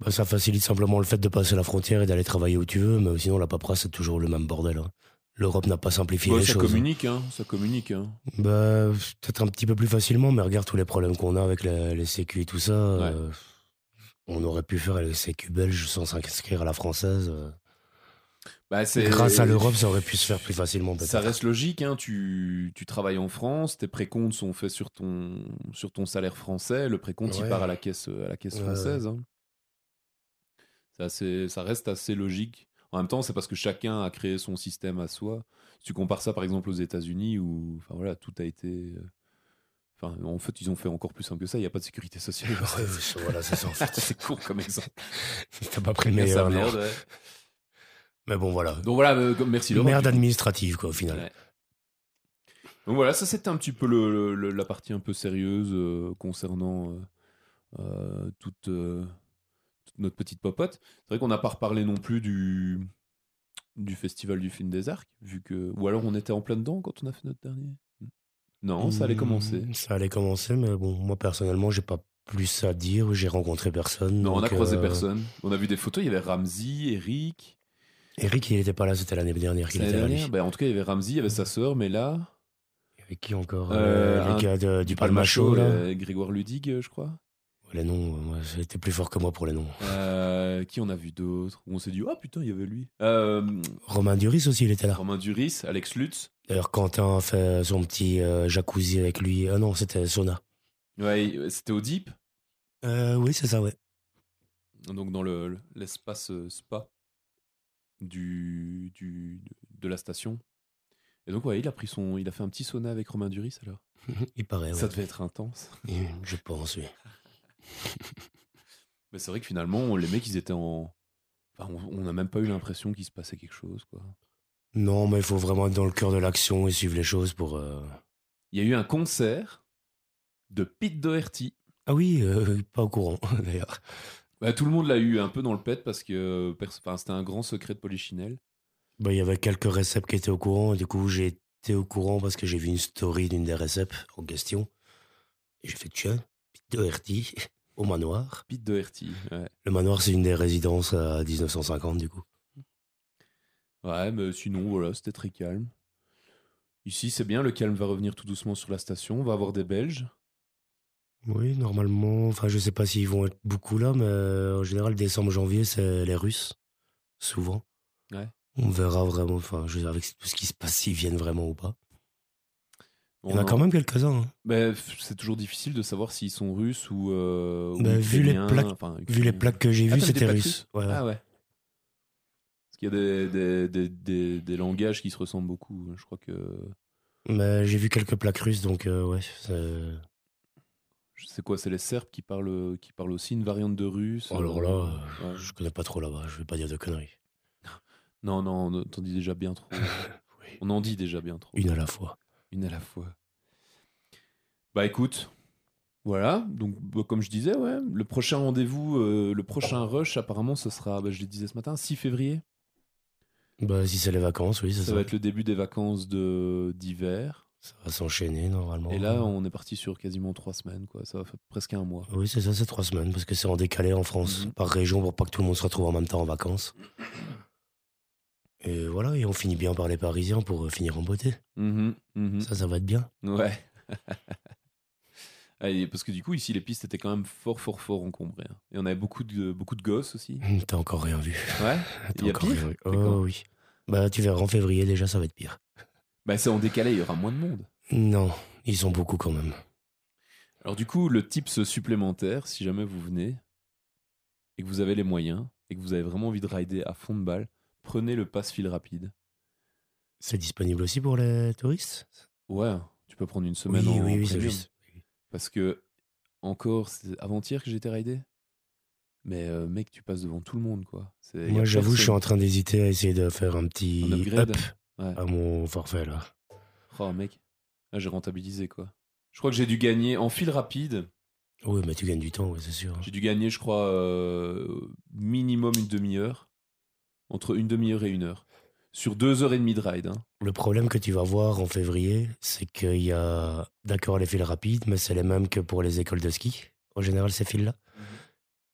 Bah, ça facilite simplement le fait de passer la frontière et d'aller travailler où tu veux, mais sinon la paperasse c'est toujours le même bordel. hein. L'Europe n'a pas simplifié bah, les ça choses. communique, hein. Ça communique, hein. Bah, peut-être un petit peu plus facilement, mais regarde tous les problèmes qu'on a avec les, les sécu et tout ça. euh, on aurait pu faire les sécu belges sans s'inscrire à la française. euh. Bah, Grâce à l'Europe, ça aurait pu se faire plus facilement. Ça reste logique, hein. tu, tu travailles en France, tes précomptes sont faits sur ton, sur ton salaire français, le précompte il Ouais. part à la caisse, à la caisse Ouais, française. hein. C'est assez- ça reste assez logique. En même temps, c'est parce que chacun a créé son système à soi. Si tu compares ça par exemple aux États-Unis où enfin, voilà, tout a été. euh, Enfin, en fait, ils ont fait encore plus simple que ça, il n'y a pas de sécurité sociale. Voilà, c'est ça en fait. c'est court comme exemple. T'as pas pris le meilleur. merde, ouais. Mais bon, voilà. Donc voilà, euh, merci Laurent. Merde administrative, quoi, au final. Ouais. Donc voilà, ça c'était un petit peu le- le- la partie un peu sérieuse euh, concernant euh, toute notre petite popote. C'est vrai qu'on n'a pas reparlé non plus du, du festival du film des arcs, vu que ou alors on était en plein dedans quand on a fait notre dernier. Non, ça allait commencer. Mmh, Ça allait commencer, mais bon, moi personnellement, j'ai pas plus à dire. J'ai rencontré personne. Non, on a croisé euh, personne. On a vu des photos. Il y avait Ramsey, Eric. Eric, il était pas là, c'était l'année dernière qu'il était là. lui. dernière, ben, en tout cas, il y avait Ramsey, il y avait sa sœur, mais là, Avec qui encore? Euh, euh, un- du Palma Palmacho, là. Grégoire Ludig, je crois. Les noms, euh, moi, c'était plus fort que moi pour les noms. Euh, qui on a vu d'autres Où on s'est dit, oh putain, il y avait lui. Euh, Romain Duris aussi, il était là. Romain Duris, Alex Lutz. D'ailleurs, Quentin a fait son petit euh, jacuzzi avec lui. Ah non, c'était sauna. Ouais, c'était au Deep, oui, c'est ça, ouais. donc dans le- le- l'espace spa du, du, de la station. Et donc, ouais, il a pris son. Il a fait un petit sauna avec Romain Duris alors. Il paraît, ouais. Ça devait être intense. Je pense, oui. Mais c'est vrai que finalement, les mecs, ils étaient en. Enfin, on- n'a même pas eu l'impression qu'il se passait quelque chose, quoi. Non, mais il faut vraiment être dans le cœur de l'action et suivre les choses pour. euh, Il y a eu un concert de Pete Doherty. Ah oui, euh, pas au courant, d'ailleurs. Bah, tout le monde l'a eu un peu dans le pet parce que enfin, c'était un grand secret de Polichinelle. Bah, il y avait quelques réceps qui étaient au courant, et du coup, j'ai été au courant parce que j'ai vu une story d'une des réceps en question. Et j'ai fait, tiens, Pete Doherty, au manoir. Pete Doherty, ouais. Le manoir, c'est une des résidences à 1950, du coup. Ouais, mais sinon, voilà, c'était très calme. Ici, c'est bien, le calme va revenir tout doucement sur la station. On va avoir des Belges. Oui, normalement. Enfin, je sais pas s'ils vont être beaucoup là, mais euh, en général, décembre, janvier, c'est les Russes. Souvent. Ouais. On verra vraiment, enfin, je veux dire, avec tout ce qui se passe, s'ils viennent vraiment ou pas. Il y en On a quand même quelques-uns. hein. F- c'est toujours difficile de savoir s'ils sont russes ou. euh, ou Ben, vu les plaques- enfin, Vu les plaques que j'ai vues, c'était russe. Ouais. Ah ouais. Parce qu'il y a des, des, des, des, des langages qui se ressemblent beaucoup. Je crois que. Mais j'ai vu quelques plaques russes, donc euh, ouais. c'est- sais quoi, c'est les Serbes qui parlent, qui parlent aussi une variante de russe. Alors euh, là, euh, ouais. je connais pas trop là-bas, je vais pas dire de conneries. Non, non, on t'en dit déjà bien trop. Oui. On en dit déjà bien trop. Une à la fois. Une à la fois. Bah écoute, voilà. Donc bah, comme je disais, ouais, le prochain rendez-vous, euh, le prochain rush, apparemment, ce sera, bah, je le disais ce matin, 6 février. Bah, si c'est les vacances, oui, c'est Ça ça. va être le début des vacances de d'hiver. Ça va s'enchaîner normalement. Et là, on est parti sur quasiment trois semaines, quoi. Ça va faire presque un mois. Oui, c'est ça, c'est trois semaines, parce que c'est en décalé en France, Mhm. par région, pour pas que tout le monde se retrouve en même temps en vacances. Et voilà, et on finit bien par les Parisiens pour euh, finir en beauté. Mhm, mhm. Ça, ça va être bien. Ouais. Parce que du coup, ici, les pistes étaient quand même fort, fort, fort encombrées. hein. Et on avait beaucoup de, beaucoup de gosses aussi. Hum, T'as encore rien vu. Ouais. T'as encore pire rien vu. Oh oui. Bah, tu verras, en février, déjà, ça va être pire. Bah, c'est en décalé, il y aura moins de monde. Non, ils sont beaucoup quand même. Alors du coup, le tips supplémentaire, si jamais vous venez et que vous avez les moyens et que vous avez vraiment envie de rider à fond de balle, prenez le pass fil rapide. C'est disponible aussi pour les touristes? Ouais, tu peux prendre une semaine Oui, en oui, oui, c'est premium. juste. Parce que encore, c'est avant-hier que j'étais ridé. Mais euh, mec, tu passes devant tout le monde, quoi. Moi, j'avoue, je suis en train d'hésiter à essayer de faire un petit Un upgrade? up Ouais. à mon forfait, là. Oh mec, là j'ai rentabilisé quoi. Je crois que j'ai dû gagner en fil rapide. Oui, mais tu gagnes du temps, ouais, c'est sûr. J'ai dû gagner, je crois, euh, minimum une demi-heure. Entre une demi-heure et une heure. Sur deux heures et demie de ride. hein. Le problème que tu vas voir en février, c'est qu'il y a, d'accord, les fils rapides, mais c'est les mêmes que pour les écoles de ski. En général, ces fils-là.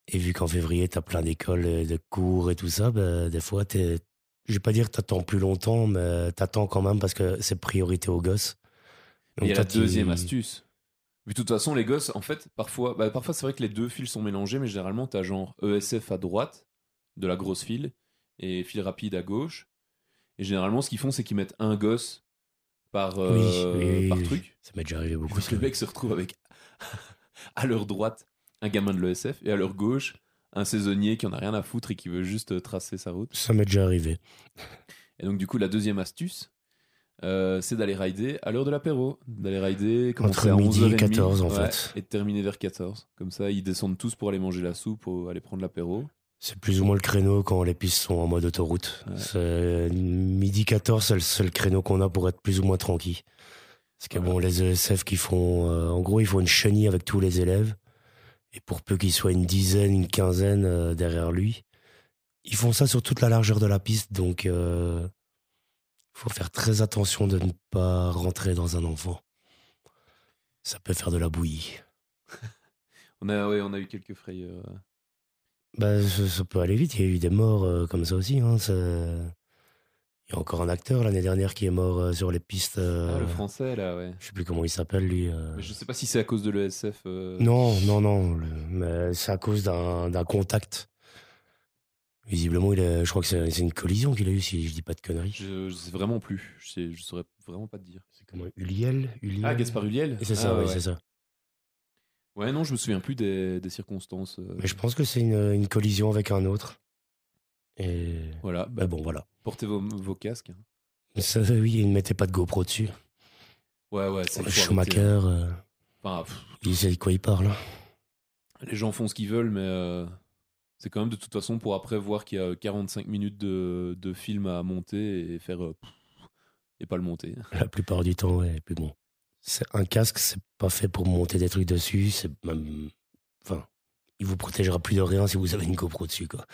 Et vu qu'en février, tu as plein d'écoles, et de cours et tout ça, ben, des fois, t'es- je vais pas dire que t'attends plus longtemps, mais t'attends quand même parce que c'est priorité aux gosses. Et Il y a la tu- deuxième astuce. Mais de toute façon, les gosses, en fait, parfois, bah, parfois c'est vrai que les deux fils sont mélangés, mais généralement, tu as genre ESF à droite de la grosse file et fil rapide à gauche. Et généralement, ce qu'ils font, c'est qu'ils mettent un gosse par, euh, Oui, oui, oui, par oui. truc. Ça m'est déjà arrivé beaucoup. Donc ça. le mec se retrouve avec à leur droite un gamin de l'ESF et à leur gauche un saisonnier qui en a rien à foutre et qui veut juste euh, tracer sa route. Ça m'est déjà arrivé. Et donc du coup la deuxième astuce, euh, c'est d'aller rider à l'heure de l'apéro, d'aller rider Entre à midi 11h30, et 14 en ouais, fait. et de terminer vers 14. Comme ça ils descendent tous pour aller manger la soupe ou aller prendre l'apéro. C'est plus ou moins le créneau quand les pistes sont en mode autoroute. Ouais. C'est midi 14, c'est le seul créneau qu'on a pour être plus ou moins tranquille. Parce que bon, les ESF qui font, euh, en gros, ils font une chenille avec tous les élèves. Et pour peu qu'il soit une dizaine, une quinzaine euh, derrière lui, ils font ça sur toute la largeur de la piste. Donc, il faut faire très attention de ne pas rentrer dans un enfant. Ça peut faire de la bouillie. On a ouais, on a eu quelques frayeurs. Bah, ça, ça peut aller vite. Il y a eu des morts euh, comme ça aussi. Hein. Ça- Il y a encore un acteur l'année dernière qui est mort euh, sur les pistes. euh, Ah, le français là, ouais. Je sais plus comment il s'appelle lui. Mais je sais pas si c'est à cause de l'ESF. Non, non, non. le- Mais c'est à cause d'un contact. Visiblement, il est- je crois que c'est une collision qu'il a eu, si je dis pas de conneries. Je, je sais vraiment plus. Je, sais, je saurais vraiment pas te dire. C'est comment Uliel, Uliel Ah, Gaspard Huliel Et C'est ça, Ah, oui, ouais. c'est ça. Ouais, non, je me souviens plus des, des circonstances. euh. Mais je pense que c'est une, une collision avec un autre. Et. Voilà, bah, Bah bon, voilà. portez vos, vos casques. hein. Ça, oui, il ne mettait pas de GoPro dessus. Ouais, ouais, c'est faut Schumacher, arrêter. euh, Enfin, pff, il sait de quoi il parle. hein. les gens font ce qu'ils veulent, mais euh, c'est quand même de toute façon pour après voir qu'il y a 45 minutes de, de film à monter et faire. euh, pff, et pas le monter. La plupart du temps, ouais. Et puis bon, c'est un casque, c'est pas fait pour monter des trucs dessus. C'est même, enfin, il vous protégera plus de rien si vous avez une GoPro dessus, quoi.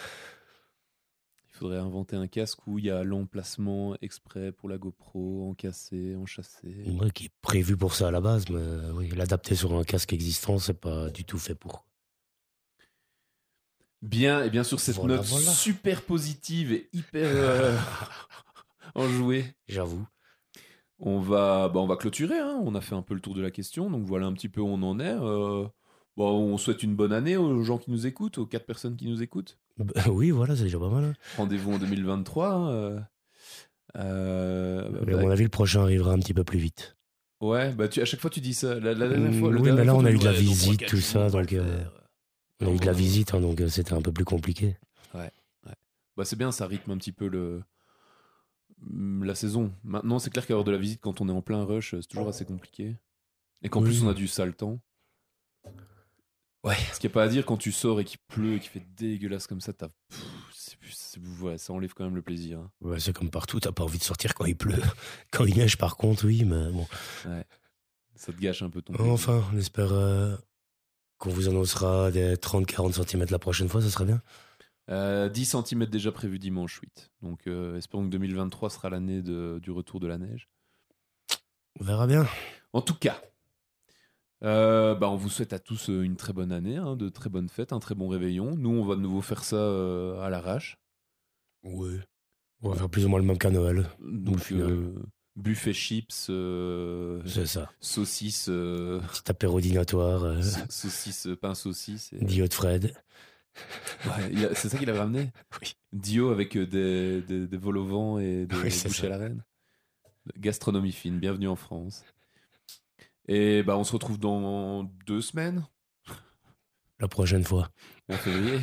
Il faudrait inventer un casque où il y a l'emplacement exprès pour la GoPro, encassé, enchâssé. Ouais, qui est prévu pour ça à la base, mais oui, l'adapter sur un casque existant, c'est pas du tout fait pour. Bien, et bien sûr, cette Voilà, note voilà. super positive et hyper euh, enjouée. J'avoue. On va, bah, on va clôturer. hein. On a fait un peu le tour de la question, donc voilà un petit peu où on en est. Euh, Bon, on souhaite une bonne année aux gens qui nous écoutent, aux quatre personnes qui nous écoutent. Bah, oui, voilà, c'est déjà pas mal. hein. Rendez-vous en 2023. hein, euh, euh, Mais bah, à mon avis, le prochain arrivera un petit peu plus vite. ouais, bah tu, à chaque fois tu dis ça. La, la dernière fois, Mm, oui, dernière mais là, fois, on a eu de la ouais, visite, tout ça, on donc, euh, a eu de la visite, donc euh, c'était un peu plus compliqué. Bah, c'est bien, ça rythme un petit peu le la saison. Maintenant, c'est clair qu'avoir de la visite quand on est en plein rush, c'est toujours assez compliqué. Et qu'en Oui. plus, on a du sale temps. Ouais. Ce qu'il n'y a pas à dire quand tu sors et qu'il pleut et qu'il fait dégueulasse comme ça, t'as- ouais, ça enlève quand même le plaisir. hein. Ouais, c'est comme partout, t'as pas envie de sortir quand il pleut. Quand il neige, par contre, oui, mais bon. Ça te gâche un peu ton. Enfin, on espère euh, qu'on vous annoncera des 30-40 cm la prochaine fois, ça serait bien. Euh, 10 cm déjà prévu dimanche 8. Donc euh, espérons que 2023 sera l'année du retour de la neige. On verra bien. En tout cas, euh, bah, on vous souhaite à tous euh, une très bonne année, hein, de très bonnes fêtes, un très bon réveillon. Nous, on va de nouveau faire ça euh, à l'arrache. Ouais. On va faire plus ou moins le même qu'à Noël. Donc, buffet chips, euh, C'est ça. saucisse, euh, Petit apéro dînatoire, euh, saucisse, pain saucisse. et- Dio de Fred. Ouais, c'est ça qu'il avait ramené? Oui. Dio avec euh, des, des, des vols au vent et des Oui, ça. à la reine. Gastronomie fine, bienvenue en France. Et bah, on se retrouve dans deux semaines, La prochaine fois. en février.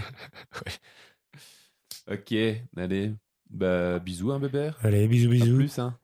Ok, allez. Bah, bisous, hein, bébert. Allez, bisous, À bisous. plus, hein.